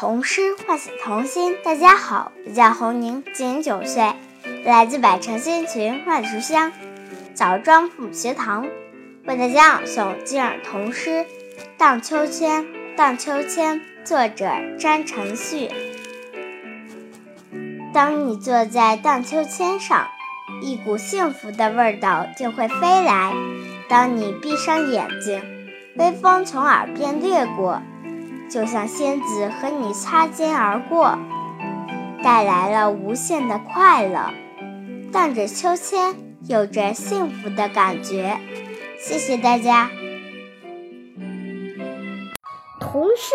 童诗唤醒童心。大家好，我叫洪宁，今年九岁，来自百城新群万里书香枣庄母学堂，为大家朗诵今日童诗《荡秋千》。荡秋千，作者詹承旭。当你坐在荡秋千上，一股幸福的味道就会飞来。当你闭上眼睛，微风从耳边掠过。就像仙子和你擦肩而过，带来了无限的快乐。荡着秋千，有着幸福的感觉。谢谢大家。童诗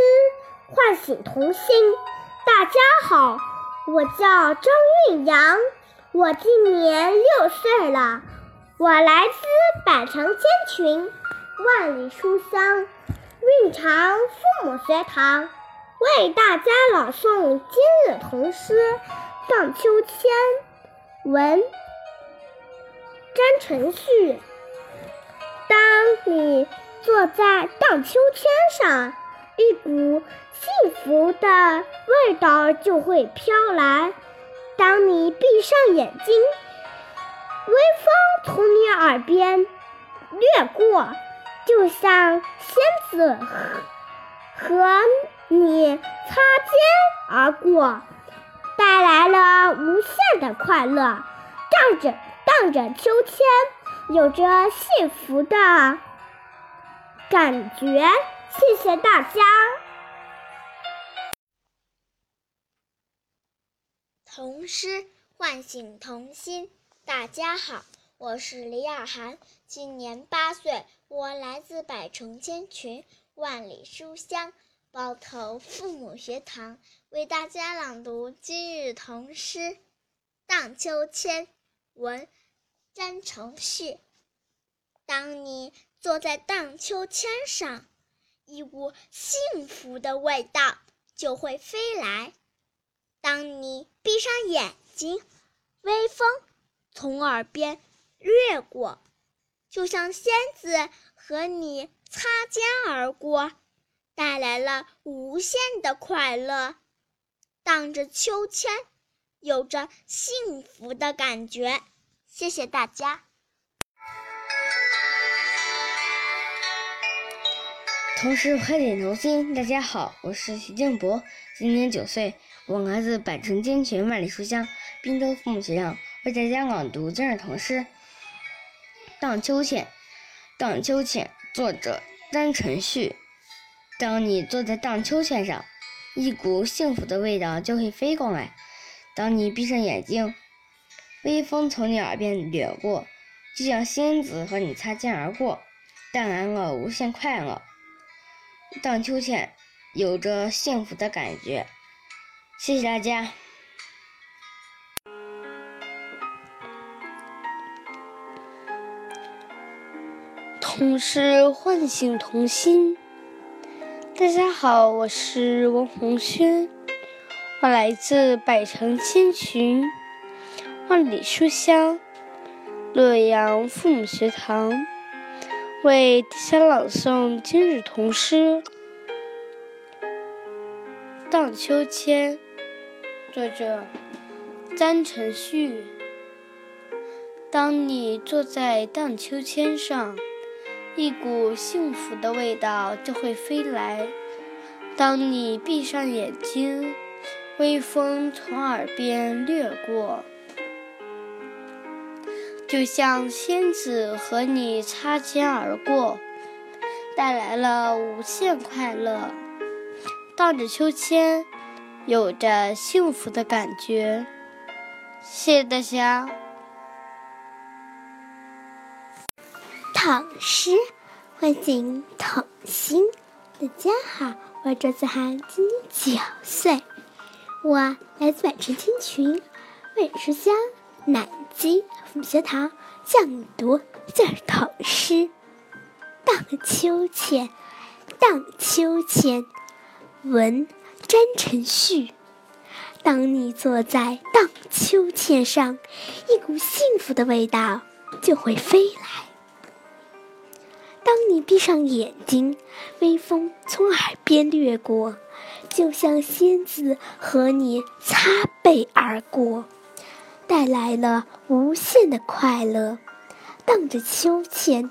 唤醒童心。大家好，我叫张韵阳，我今年六岁了，我来自百城千群，万里书香。蕴长父母学堂为大家朗诵今日童诗《荡秋千》，文张晨旭。当你坐在荡秋千上，一股幸福的味道就会飘来。当你闭上眼睛，微风从你耳边掠过。就像仙子和你擦肩而过，带来了无限的快乐。荡着荡着秋千，有着幸福的感觉。谢谢大家。童诗唤醒童心。大家好。我是李雅涵，今年八岁，我来自百城千群，万里书香包头父母学堂，为大家朗读今日童诗《荡秋千》。文詹承旭。当你坐在荡秋千上，一股幸福的味道就会飞来。当你闭上眼睛，微风从耳边。掠过，就像仙子和你擦肩而过，带来了无限的快乐。荡着秋千，有着幸福的感觉。谢谢大家。同时快点童心，大家好，我是徐静博，今年九岁，我来自百城金泉万里书香滨州父母学堂，为大家朗读今日童诗。荡秋千，荡秋千，作者张晨旭。当你坐在荡秋千上，一股幸福的味道就会飞过来。当你闭上眼睛，微风从你耳边掠过，就像仙子和你擦肩而过，带来了无限快乐。荡秋千，有着幸福的感觉。谢谢大家。童诗唤醒童心。大家好，我是王红轩，我来自百城千群，万里书香洛阳父母学堂，为大家朗诵今日童诗《荡秋千》，作者张晨旭。当你坐在荡秋千上。一股幸福的味道就会飞来。当你闭上眼睛，微风从耳边掠过，就像仙子和你擦肩而过，带来了无限快乐。荡着秋千，有着幸福的感觉。谢谢大家。唐诗唤醒童心。大家好，我是周子涵，今年九岁，我来自百城千群，万里书香南京父母学堂，讲读今日童诗《荡秋千》。荡秋千，文詹承旭。当你坐在荡秋千上，一股幸福的味道就会飞来。当你闭上眼睛，微风从耳边掠过，就像仙子和你擦背而过，带来了无限的快乐。荡着秋千，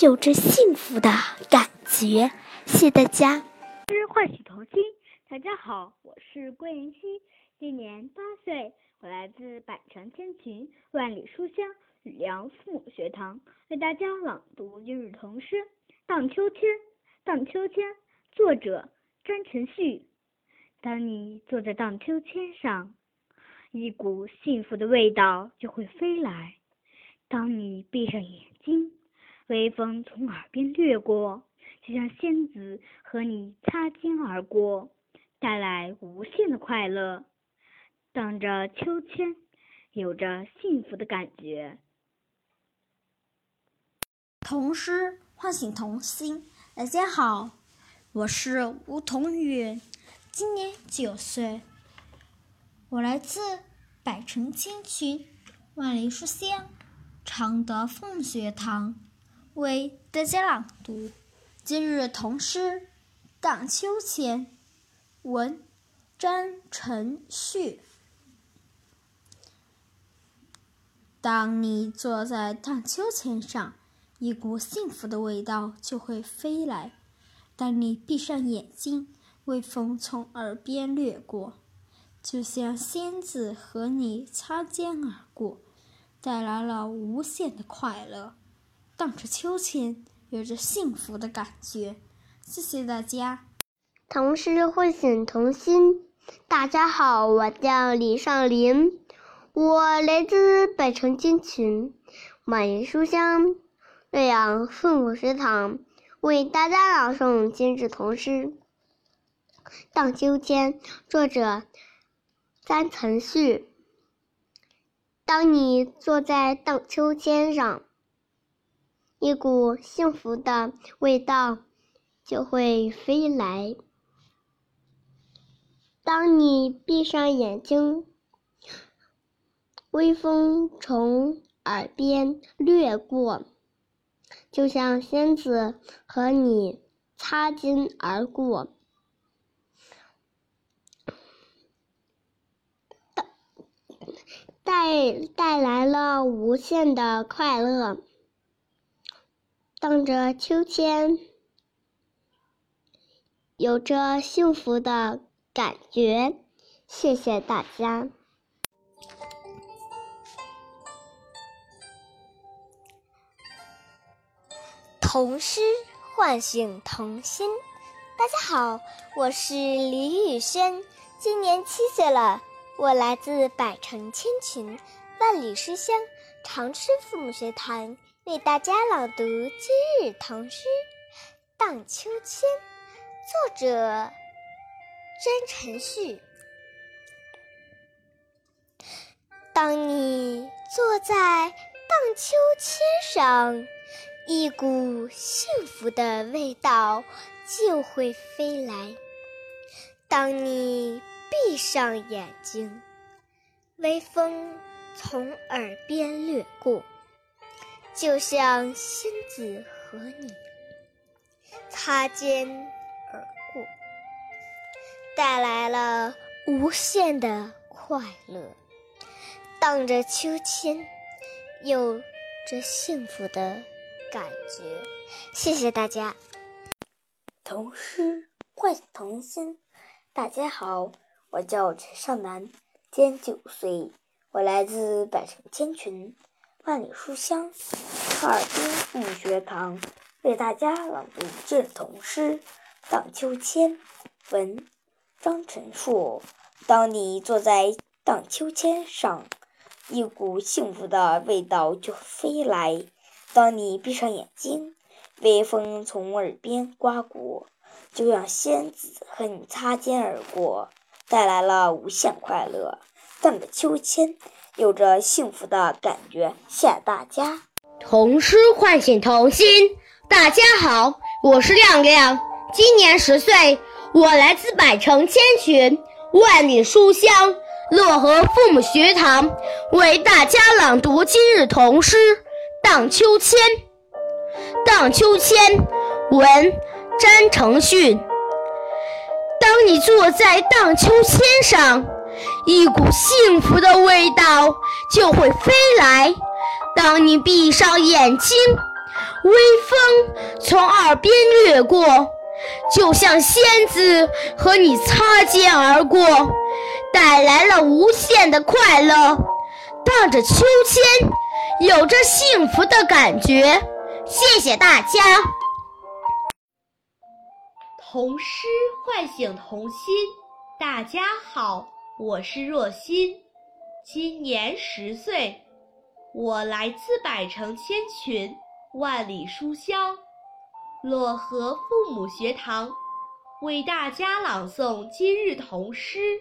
有着幸福的感觉。谢谢大家。之唤醒童心。大家好，我是郭妍希，今年八岁，我来自百城千群万里书香梁父母学堂，为大家朗读今日童诗《荡秋千》。荡秋千，作者张晨旭。当你坐在荡秋千上，一股幸福的味道就会飞来。当你闭上眼睛，微风从耳边掠过，就像仙子和你擦肩而过，带来无限的快乐。荡着秋千，有着幸福的感觉。童诗唤醒童心。大家好，我是吴彤宇，今年九岁，我来自百城千群，万里书香。常德凤学堂为大家朗读今日童诗《荡秋千》，文张晨旭。当你坐在荡秋千上，一股幸福的味道就会飞来。当你闭上眼睛，微风从耳边掠过，就像仙子和你擦肩而过。带来了无限的快乐，荡着秋千，有着幸福的感觉。谢谢大家。童诗唤醒童心。大家好，我叫李尚林，我来自百城金群，满园书香岳阳父母学堂，为大家朗诵今日童诗《荡秋千》，作者张承旭。当你坐在荡秋千上，一股幸福的味道就会飞来。当你闭上眼睛，微风从耳边掠过，就像仙子和你擦肩而过。带带来了无限的快乐，荡着秋千，有着幸福的感觉。谢谢大家。童诗唤醒童心。大家好，我是李宇轩，今年七岁了。我来自百城千群，万里书香长春父母学堂，为大家朗读今日童诗《荡秋千》，作者詹晨旭。当你坐在荡秋千上，一股幸福的味道就会飞来。当你。闭上眼睛，微风从耳边掠过，就像仙子和你擦肩而过，带来了无限的快乐。荡着秋千，有着幸福的感觉。谢谢大家。童诗唤醒童心，大家好。我叫陈尚南，今年九岁，我来自百城千群，万里书香哈尔滨父母学堂，为大家朗读这童诗《荡秋千》。文张晨硕。当你坐在荡秋千上，一股幸福的味道就飞来。当你闭上眼睛，微风从耳边刮过，就像仙子和你擦肩而过。带来了无限快乐，荡着秋千，有着幸福的感觉。谢谢大家。童诗唤醒童心。大家好，我是亮亮，今年十岁，我来自百城千群，万里书香漯河父母学堂，为大家朗读今日童诗《荡秋千》。荡秋千，文，詹承训。当你坐在荡秋千上，一股幸福的味道就会飞来。当你闭上眼睛，微风从耳边掠过，就像仙子和你擦肩而过，带来了无限的快乐。荡着秋千，有着幸福的感觉。谢谢大家。童诗唤醒童心。大家好，我是若欣，今年十岁，我来自百城千群，万里书香漯河父母学堂，为大家朗诵今日童诗《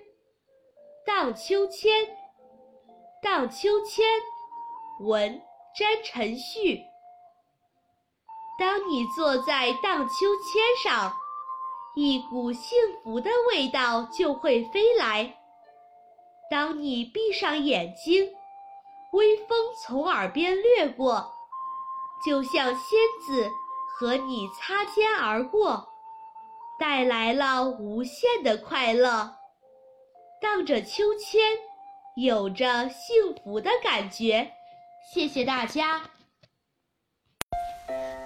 荡秋千》。荡秋千，文詹辰旭。当你坐在荡秋千上。一股幸福的味道就会飞来。当你闭上眼睛，微风从耳边掠过，就像仙子和你擦肩而过，带来了无限的快乐。荡着秋千，有着幸福的感觉。谢谢大家。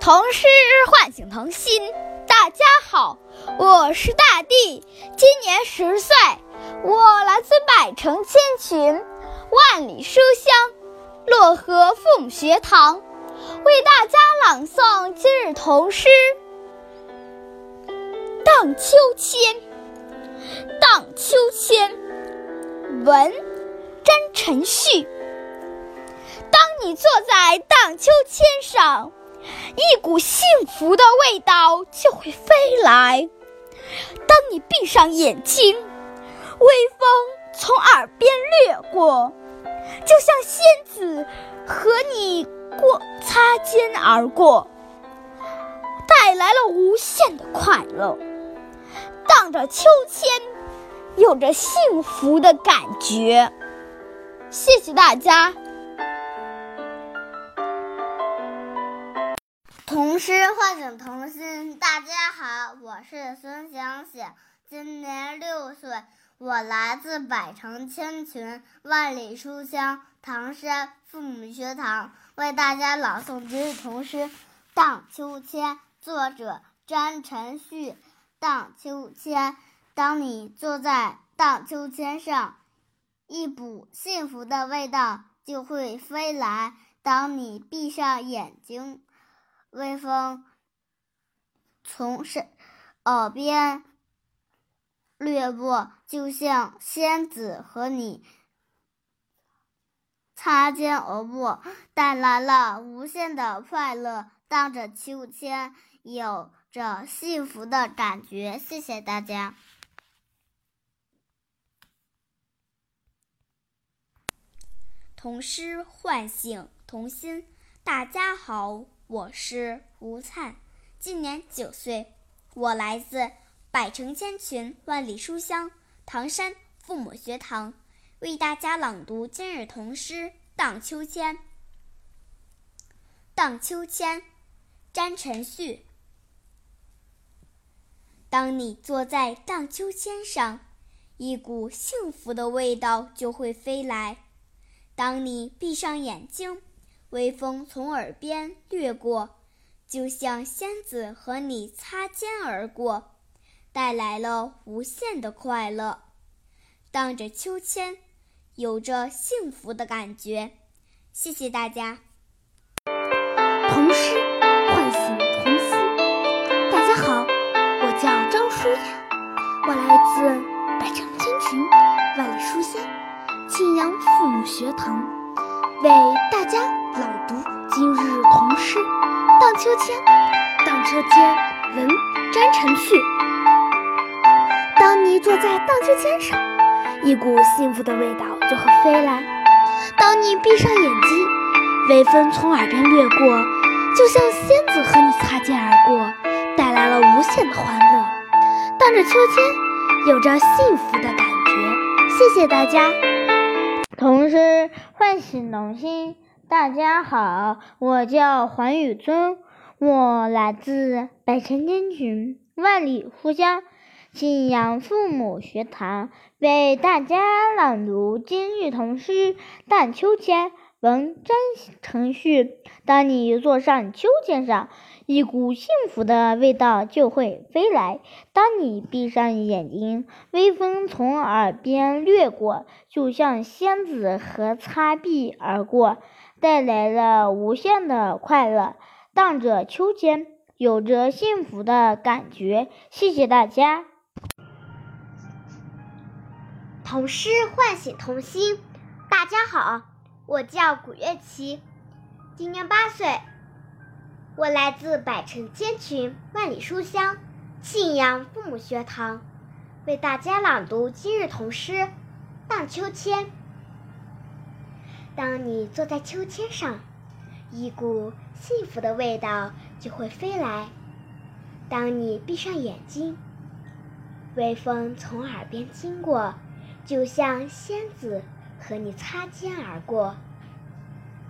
童诗唤醒童心。大家好，我是大地，今年十岁，我来自百城千群，万里书香漯河父母学堂，为大家朗诵今日童诗《荡秋千》。荡秋千，文詹辰序。你坐在荡秋千上。一股幸福的味道就会飞来。当你闭上眼睛，微风从耳边掠过，就像仙子和你过擦肩而过，带来了无限的快乐。荡着秋千，有着幸福的感觉。谢谢大家。童诗唤醒童心。大家好，我是孙祥喜，今年六岁，我来自百城千群，万里书香唐山父母学堂，为大家朗诵今日童诗《荡秋千》。作者詹晨旭。荡秋千，当你坐在荡秋千上，一股幸福的味道就会飞来。当你闭上眼睛。微风从身耳边掠过，就像仙子和你擦肩而过，带来了无限的快乐。荡着秋千，有着幸福的感觉。谢谢大家。童诗唤醒童心。大家好。我是吴灿，今年九岁，我来自百城千群，万里书香唐山父母学堂，为大家朗读今日童诗《荡秋千》。荡秋千，詹晨旭。当你坐在荡秋千上，一股幸福的味道就会飞来。当你闭上眼睛。微风从耳边掠过，就像仙子和你擦肩而过，带来了无限的快乐。荡着秋千，有着幸福的感觉。谢谢大家。童诗唤醒童心。大家好，我叫张舒雅，我来自百城千群，万里书香庆阳父母学堂。为大家朗读今日童诗《荡秋千》。荡秋千，文詹辰序。当你坐在荡秋千上，一股幸福的味道就会飞来。当你闭上眼睛，微风从耳边掠过，就像仙子和你擦肩而过，带来了无限的欢乐。荡着秋千，有着幸福的感觉。谢谢大家。童诗唤醒童心。大家好，我叫黄宇尊，我来自百城千群，万里故乡信阳父母学堂为大家朗读今日童诗《荡秋千》。文张程旭。当你坐上秋千上，一股幸福的味道就会飞来。当你闭上眼睛，微风从耳边掠过，就像仙子和擦臂而过，带来了无限的快乐。荡着秋千，有着幸福的感觉。谢谢大家。童诗唤醒童心。大家好，我叫古月琪，今年八岁，我来自百城千群、万里书香信阳父母学堂，为大家朗读今日童诗《荡秋千》。当你坐在秋千上，一股幸福的味道就会飞来。当你闭上眼睛，微风从耳边经过，就像仙子和你擦肩而过，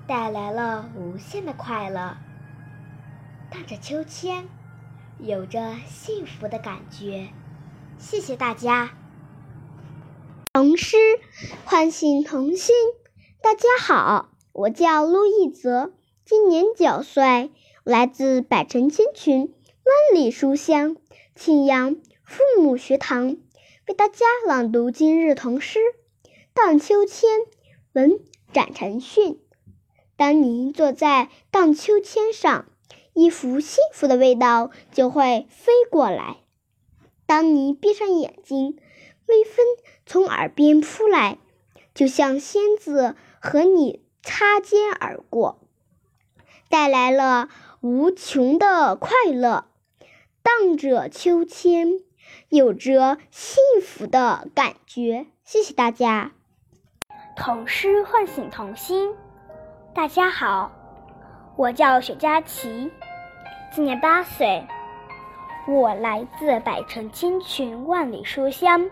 带来了无限的快乐。荡着秋千，有着幸福的感觉。谢谢大家。童诗唤醒童心。大家好，我叫陆一泽。今年九岁，来自百城千群、万里书香庆阳父母学堂，为大家朗读今日童诗《荡秋千》。文展成训。当您坐在荡秋千上，一幅幸福的味道就会飞过来。当你闭上眼睛，微风从耳边扑来，就像仙子和你擦肩而过。带来了无穷的快乐，荡着秋千，有着幸福的感觉。谢谢大家。童诗唤醒童心。大家好，我叫许佳琪，今年八岁，我来自百城千群、万里书香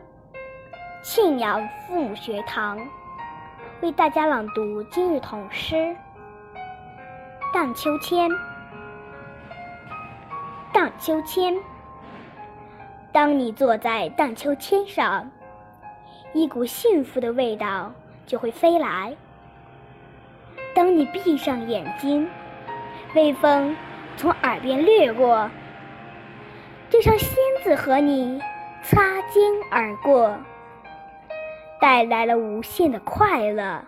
庆阳父母学堂，为大家朗读今日童诗。荡秋千，荡秋千。当你坐在荡秋千上，一股幸福的味道就会飞来。当你闭上眼睛，微风从耳边掠过，就像仙子和你擦肩而过，带来了无限的快乐。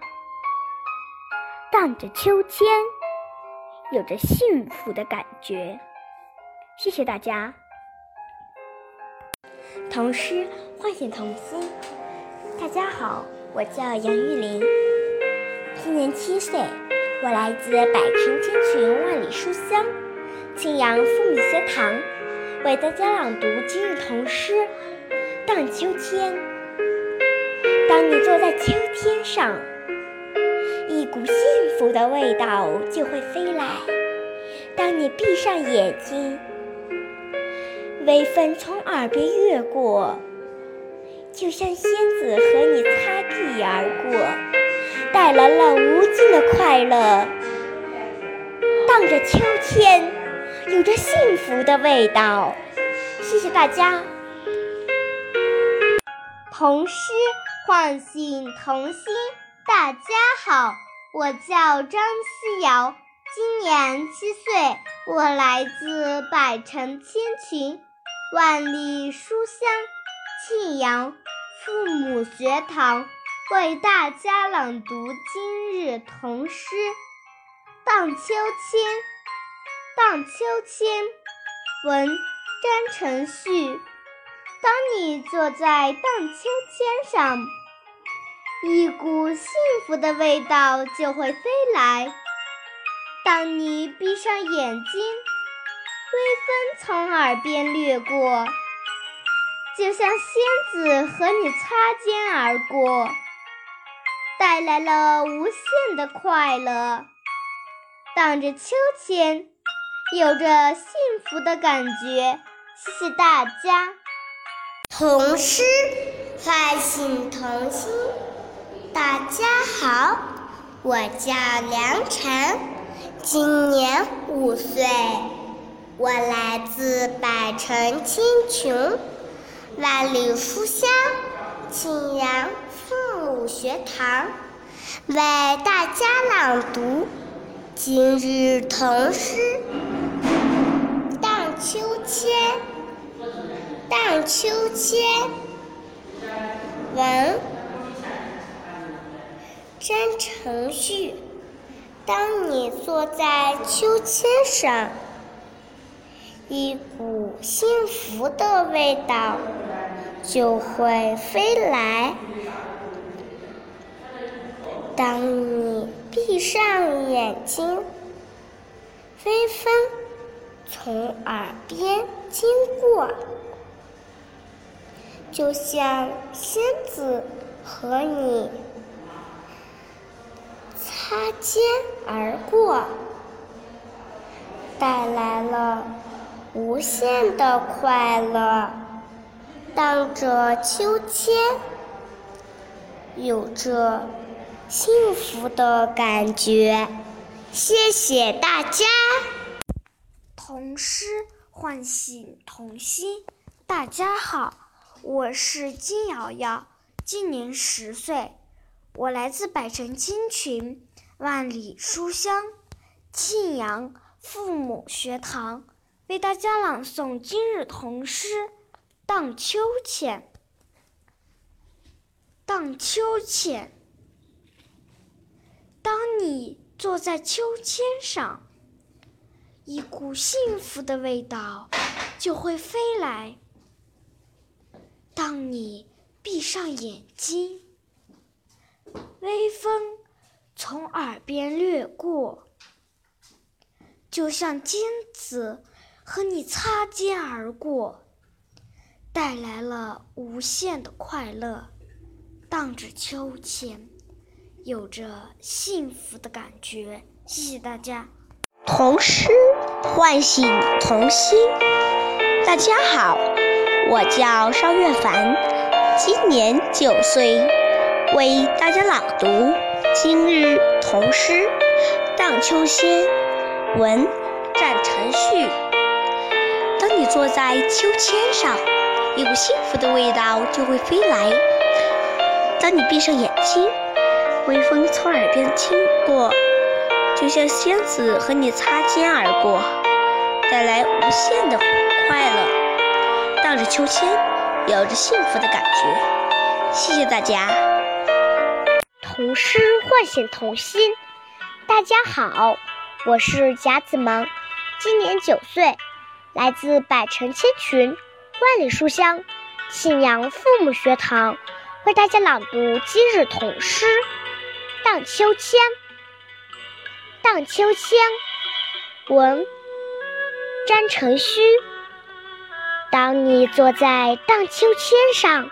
荡着秋千。有着幸福的感觉，谢谢大家。童诗唤醒童心。大家好，我叫杨玉玲，今年七岁，我来自百城千群万里书香庆阳父母学堂，为大家朗读今日童诗《荡秋千》。当你坐在秋千上。一股幸福的味道就会飞来。当你闭上眼睛，微风从耳边越过，就像仙子和你擦地而过，带来了无尽的快乐。荡着秋千，有着幸福的味道。谢谢大家。童诗唤醒童心，大家好。我叫张思瑶，今年七岁，我来自百城千群、万里书香庆阳父母学堂，为大家朗读今日童诗《荡秋千》。荡秋千，文张承旭。当你坐在荡秋千上。一股幸福的味道就会飞来。当你闭上眼睛，微风从耳边掠过，就像仙子和你擦肩而过，带来了无限的快乐。荡着秋千，有着幸福的感觉。谢谢大家。童诗唤醒童心。大家好，我叫梁晨，今年五岁，我来自百城千群、万里书香，庆阳父母学堂为大家朗读今日童诗《荡秋千》。荡秋千，文詹承旭。当你坐在秋千上，一股幸福的味道就会飞来。当你闭上眼睛，微风从耳边经过，就像仙子和你。擦肩而过，带来了无限的快乐。荡着秋千，有着幸福的感觉。谢谢大家。童诗唤醒童心。大家好，我是金瑶瑶，今年十岁，我来自百城金群。万里书香，庆阳父母学堂为大家朗诵今日童诗《荡秋千》。荡秋千，当你坐在秋千上，一股幸福的味道就会飞来。当你闭上眼睛，微风。从耳边掠过，就像尖子和你擦肩而过，带来了无限的快乐。荡着秋千，有着幸福的感觉。谢谢大家。童诗唤醒童心。大家好，我叫邵月凡，今年九岁，为大家朗读。今日童诗《荡秋千》，文战承旭。当你坐在秋千上，一股幸福的味道就会飞来。当你闭上眼睛，微风从耳边经过，就像仙子和你擦肩而过，带来无限的快乐。荡着秋千，有着幸福的感觉。谢谢大家。童诗唤醒童心。大家好，我是贾子萌，今年九岁，来自百城千群、万里书香信阳父母学堂，为大家朗读今日童诗《荡秋千》。荡秋千，文詹承虚。当你坐在荡秋千上。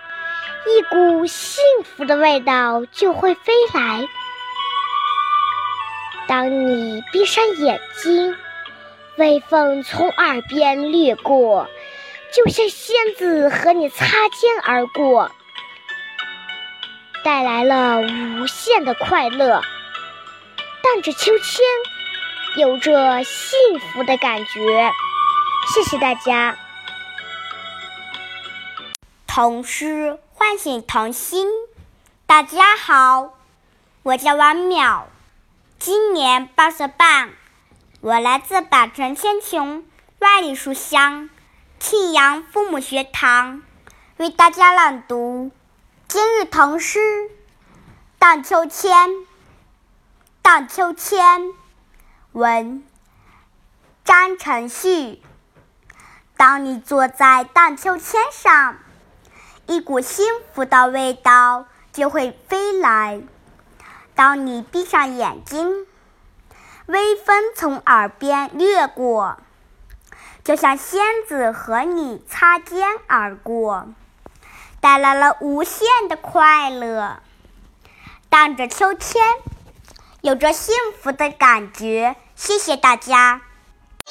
一股幸福的味道就会飞来。当你闭上眼睛，微风从耳边掠过，就像仙子和你擦肩而过，带来了无限的快乐。荡着秋千，有着幸福的感觉。谢谢大家。童诗。唤醒童心。大家好，我叫王淼，今年八岁半，我来自百城千穷，万里书香庆阳父母学堂，为大家朗读今日童诗《荡秋千》。荡秋千，文张承旭。当你坐在荡秋千上。一股幸福的味道就会飞来。当你闭上眼睛，微风从耳边掠过，就像仙子和你擦肩而过，带来了无限的快乐。荡着秋千，有着幸福的感觉。谢谢大家。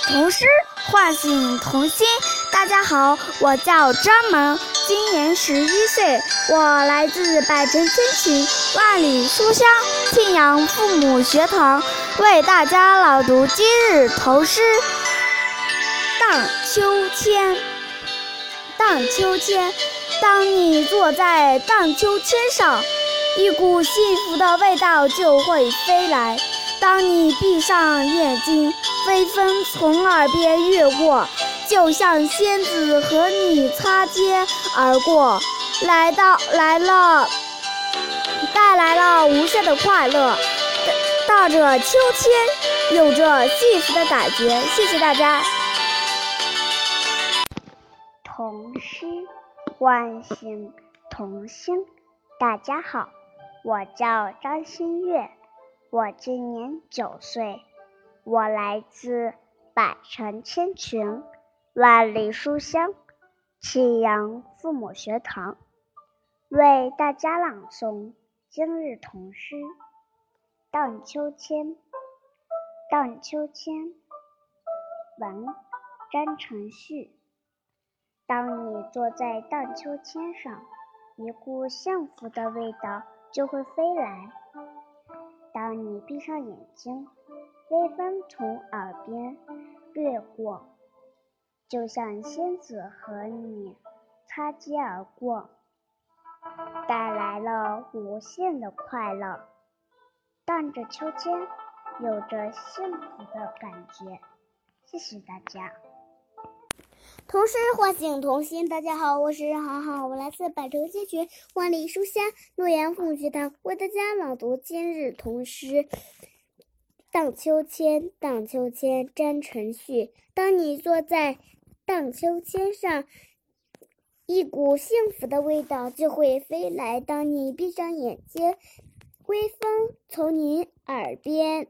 童诗唤醒童心。大家好，我叫张萌，今年十一岁，我来自百城千群、万里书香庆阳父母学堂，为大家朗读今日童诗《荡秋千》。荡秋千，当你坐在荡秋千上，一股幸福的味道就会飞来。当你闭上眼睛，微风从耳边掠过，就像仙子和你擦肩而过，来到来了，带来了无限的快乐。荡着秋千，有着幸福的感觉。谢谢大家。唤醒童心。大家好，我叫张馨月，我今年九岁，我来自百城千群，万里书香启阳父母学堂，为大家朗诵今日童诗。荡秋千，荡秋千，文张承旭。当你坐在荡秋千上，一股幸福的味道就会飞来。当你闭上眼睛，微风从耳边掠过，就像仙子和你擦肩而过，带来了无限的快乐。荡着秋千，有着幸福的感觉。谢谢大家。童诗唤醒童心。大家好，我是好好，我来自百城千群，万里书香洛阳凤学堂，为大家朗读今日童诗。荡秋千，荡秋千，张晨旭。当你坐在荡秋千上，一股幸福的味道就会飞来。当你闭上眼睛。微风从你耳边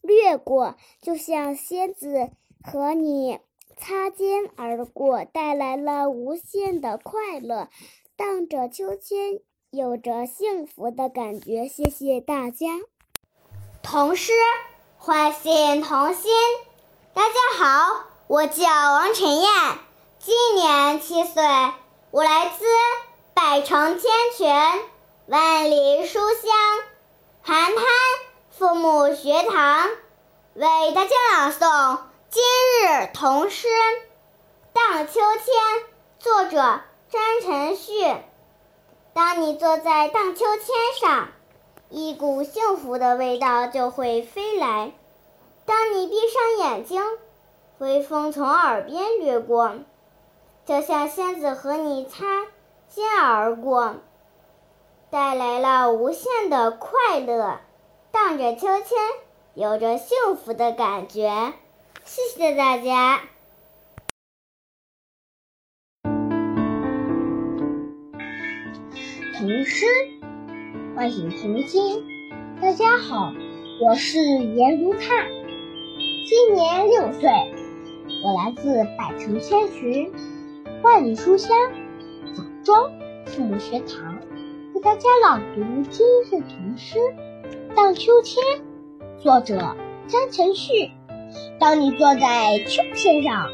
掠过，就像仙子和你擦肩而过，带来了无限的快乐。荡着秋千，有着幸福的感觉。谢谢大家。童诗唤醒童心。大家好，我叫王晨燕，今年七岁，我来自百城千泉。万里书香，寒滩父母学堂为大家朗诵今日童诗《荡秋千》，作者张晨旭。当你坐在荡秋千上，一股幸福的味道就会飞来。当你闭上眼睛，微风从耳边掠过，就像仙子和你擦肩而过。带来了无限的快乐，荡着秋千，有着幸福的感觉。谢谢大家。童诗唤醒童心。大家好，我是颜如灿，今年六岁，我来自百城千寻，万里书香枣庄父母学堂。为大家朗读今日童诗《荡秋千》，作者张晨旭。当你坐在秋千上，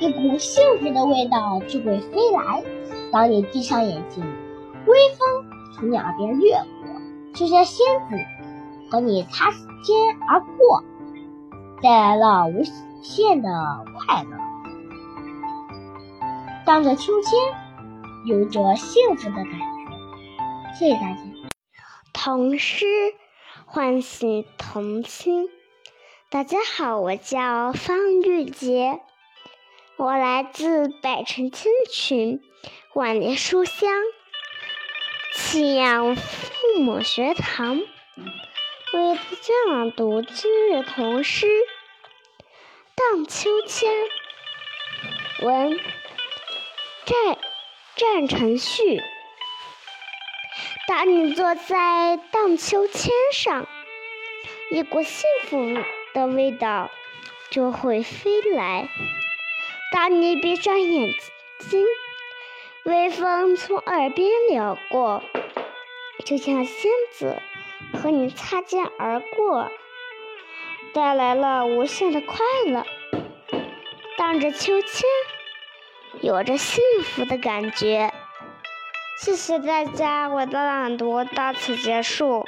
一股幸福的味道就会飞来。当你闭上眼睛，微风从你耳边掠过，就像仙子和你擦肩而过，带来了无限的快乐。荡着秋千，有着幸福的感觉。谢谢大家。童诗唤醒童心。大家好，我叫方玉洁，我来自百城千群，万里书香启阳父母学堂，为大家朗读今日童诗《荡秋千》。文：战战成旭。当你坐在荡秋千上，一股幸福的味道就会飞来。当你闭上眼睛，微风从耳边撩过，就像仙子和你擦肩而过，带来了无限的快乐。荡着秋千，有着幸福的感觉。谢谢大家，我的朗读到此结束。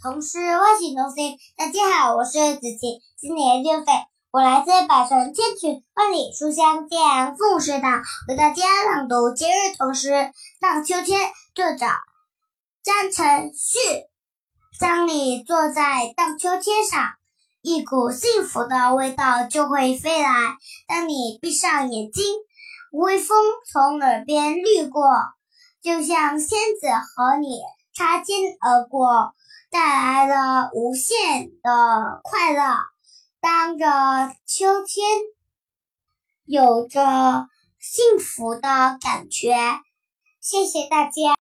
童诗唤醒童心，大家好，我是子晴，今年六岁，我。来自百城千群，万里书香滇阳父母学堂，为大家朗读今日童诗《荡秋千》，作者张承旭。当你坐在荡秋千上，一股幸福的味道就会飞来。当你闭上眼睛，微风从耳边掠过，就像仙子和你擦肩而过，带来了无限的快乐。当着秋天，有着幸福的感觉。谢谢大家。